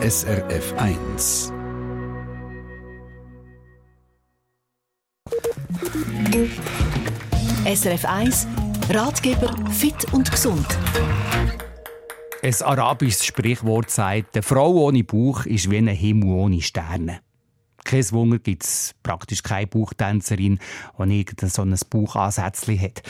SRF 1. SRF 1 Ratgeber fit und gesund. Ein arabisches Sprichwort sagt, eine Frau ohne Bauch ist wie ein Himmel ohne Sterne. Kein Wunder gibt es praktisch keine Bauchtänzerin, die irgendein so ein Bauchansätzchen hat.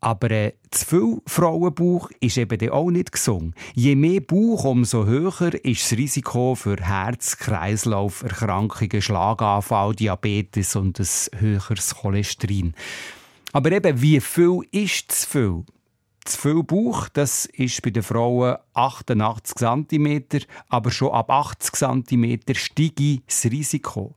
Aber äh, zu viel Frauenbauch ist eben auch nicht gesungen. Je mehr Bauch, umso höher ist das Risiko für Herz-Kreislauf-Erkrankungen, Schlaganfall, Diabetes und ein höheres Cholesterin. Aber eben, wie viel ist zu viel? Zu viel Bauch, das ist bei den Frauen 88 cm, aber schon ab 80 cm steige das Risiko.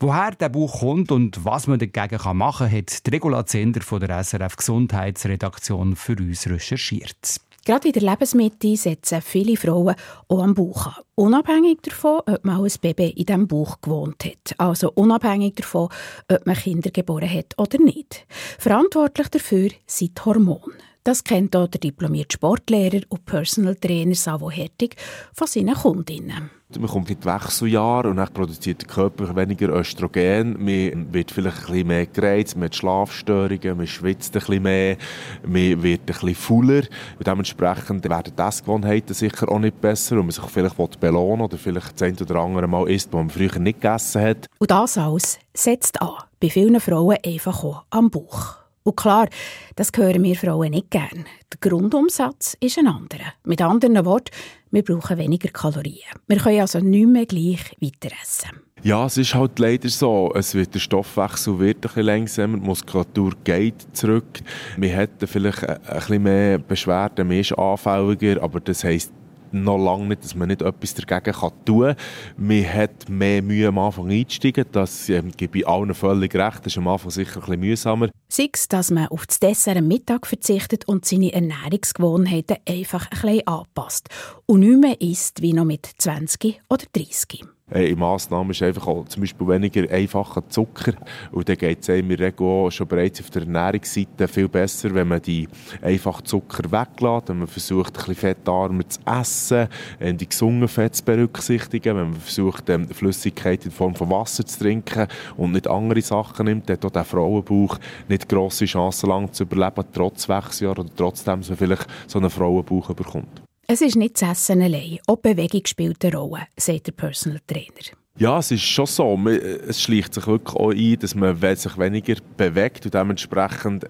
Woher der Bauch kommt und was man dagegen machen kann, hat die Regula Zender von der SRF Gesundheitsredaktion für uns recherchiert. Gerade in der Lebensmitte setzen viele Frauen auch am Bauch an. Unabhängig davon, ob man als Baby in diesem Bauch gewohnt hat. Also unabhängig davon, ob man Kinder geboren hat oder nicht. Verantwortlich dafür sind die Hormone. Das kennt auch der diplomierte Sportlehrer und Personal Trainer Savo Hertig von seinen Kundinnen. Man kommt in die Wechseljahre und dann produziert der Körper weniger Östrogen. Man wird vielleicht ein bisschen mehr gereizt, man hat Schlafstörungen, man schwitzt ein bisschen mehr, man wird ein bisschen fuller. Und dementsprechend werden die Essgewohnheiten sicher auch nicht besser und man sich vielleicht belohnen oder vielleicht das ein oder andere Mal isst, was man früher nicht gegessen hat. Und das alles setzt an. Bei vielen Frauen einfach auch am Bauch. Und klar, das hören wir Frauen nicht gern. Der Grundumsatz ist ein anderer. Mit anderen Worten, wir brauchen weniger Kalorien. Wir können also nicht mehr gleich weiter essen. Ja, es ist halt leider so. Es wird, der Stoffwechsel wird ein bisschen langsamer, die Muskulatur geht zurück. Wir hätten vielleicht ein bisschen mehr Beschwerden, mehr ist anfälliger, aber das heisst noch lange nicht, dass man nicht etwas dagegen kann tun kann. Man hat mehr Mühe am Anfang einzusteigen, das ähm, gebe ich allen völlig recht, das ist am Anfang sicher ein bisschen mühsamer. Sei es, dass man auf das Dessert am Mittag verzichtet und seine Ernährungsgewohnheiten einfach ein bisschen anpasst und nicht mehr isst wie noch mit 20 oder 30 in Massnahmen ist einfach auch zum Beispiel weniger einfacher Zucker. Und dann geht es in der Regel auch schon bereits auf der Ernährungsseite viel besser, wenn man die einfachen Zucker weglässt, wenn man versucht, ein bisschen fettarmer zu essen, äh, die gesunden Fette zu berücksichtigen, wenn man versucht, ähm, Flüssigkeit in Form von Wasser zu trinken und nicht andere Sachen nimmt, dann hat auch der Frauenbauch nicht grosse Chancen lang zu überleben, trotz Wechseljahr oder trotzdem, dass man vielleicht so einen Frauenbauch bekommt. Es ist nicht das Essen allein, auch Bewegung spielt eine Rolle, sagt der Personal Trainer. Ja, es ist schon so. Es schleicht sich wirklich auch ein, dass man sich weniger bewegt und dementsprechend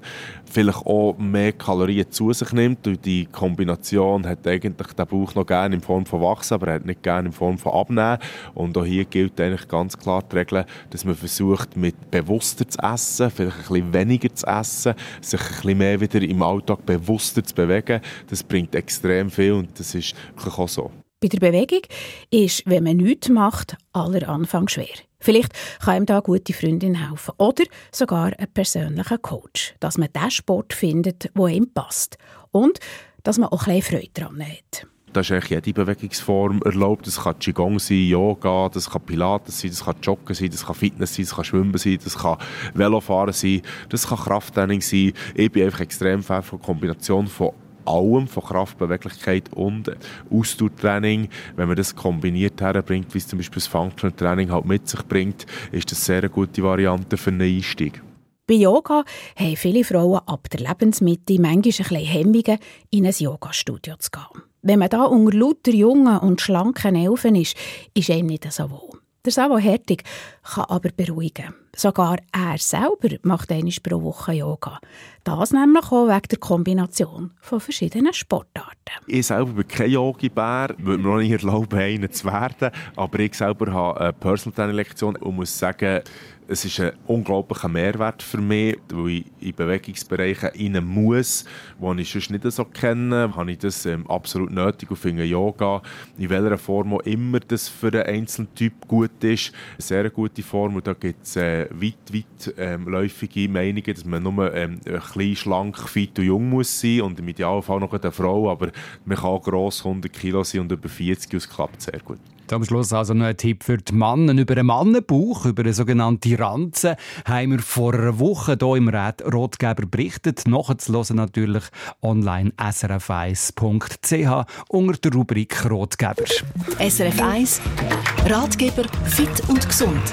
vielleicht auch mehr Kalorien zu sich nimmt. Und die Kombination hat eigentlich der Bauch noch gerne in Form von Wachsen, aber er hat nicht gerne in Form von Abnehmen. Und auch hier gilt eigentlich ganz klar die Regel, dass man versucht, mit bewusster zu essen, vielleicht ein bisschen weniger zu essen, sich ein bisschen mehr wieder im Alltag bewusster zu bewegen. Das bringt extrem viel und das ist wirklich auch so. Bei der Bewegung ist, wenn man nichts macht, aller Anfang schwer. Vielleicht kann ihm da eine gute Freundin helfen oder sogar ein persönlicher Coach, dass man den Sport findet, der ihm passt und dass man auch ein bisschen Freude daran hat. Da ist eigentlich jede Bewegungsform erlaubt. Das kann Qigong sein, Yoga, das kann Pilates sein, das kann Joggen sein, das kann Fitness sein, das kann Schwimmen sein, das kann Velofahren sein, das kann Krafttraining sein. Ich bin einfach extrem Fan von Kombination von allem, von Kraftbeweglichkeit und Ausdauertraining. Wenn man das kombiniert herbringt, wie es zum Beispiel das Functional Training halt mit sich bringt, ist das sehr eine gute Variante für einen Einstieg. Bei Yoga haben viele Frauen ab der Lebensmitte manchmal ein Hemmungen, in ein Yogastudio zu gehen. Wenn man da unter lauter jungen und schlanken Elfen ist, ist einem nicht so wohl. Der Savo Hertig kann aber beruhigen. Sogar er selber macht einmal pro Woche Yoga. Das nämlich auch wegen der Kombination von verschiedenen Sportarten. Ich selber bin kein Yogi-Bär, würde mir auch nicht erlauben, einen zu werden. Aber ich selber habe eine Personal Training Lektion und muss sagen, es ist ein unglaublicher Mehrwert für mich, weil ich in Bewegungsbereiche rein muss, die ich sonst nicht so kenne, habe ich das ähm, absolut nötig und finde Yoga, in welcher Form auch immer das für einen einzelnen Typ gut ist, eine sehr gute Form und da gibt es äh, weit, weit ähm, läufige Meinungen, dass man nur ähm, ein bisschen schlank, fit und jung muss sein und im Idealfall noch eine Frau, aber man kann gross 100 Kilo sein und über 40 und es klappt sehr gut. Zum Schluss also noch ein Tipp für die Männer. Über einen Mannenbauch, über eine sogenannte Ranze, haben wir vor einer Woche hier im Rat Rotgeber berichtet. Nachzuhören natürlich online srf1.ch unter der Rubrik Rotgeber. SRF 1 Ratgeber fit und gesund.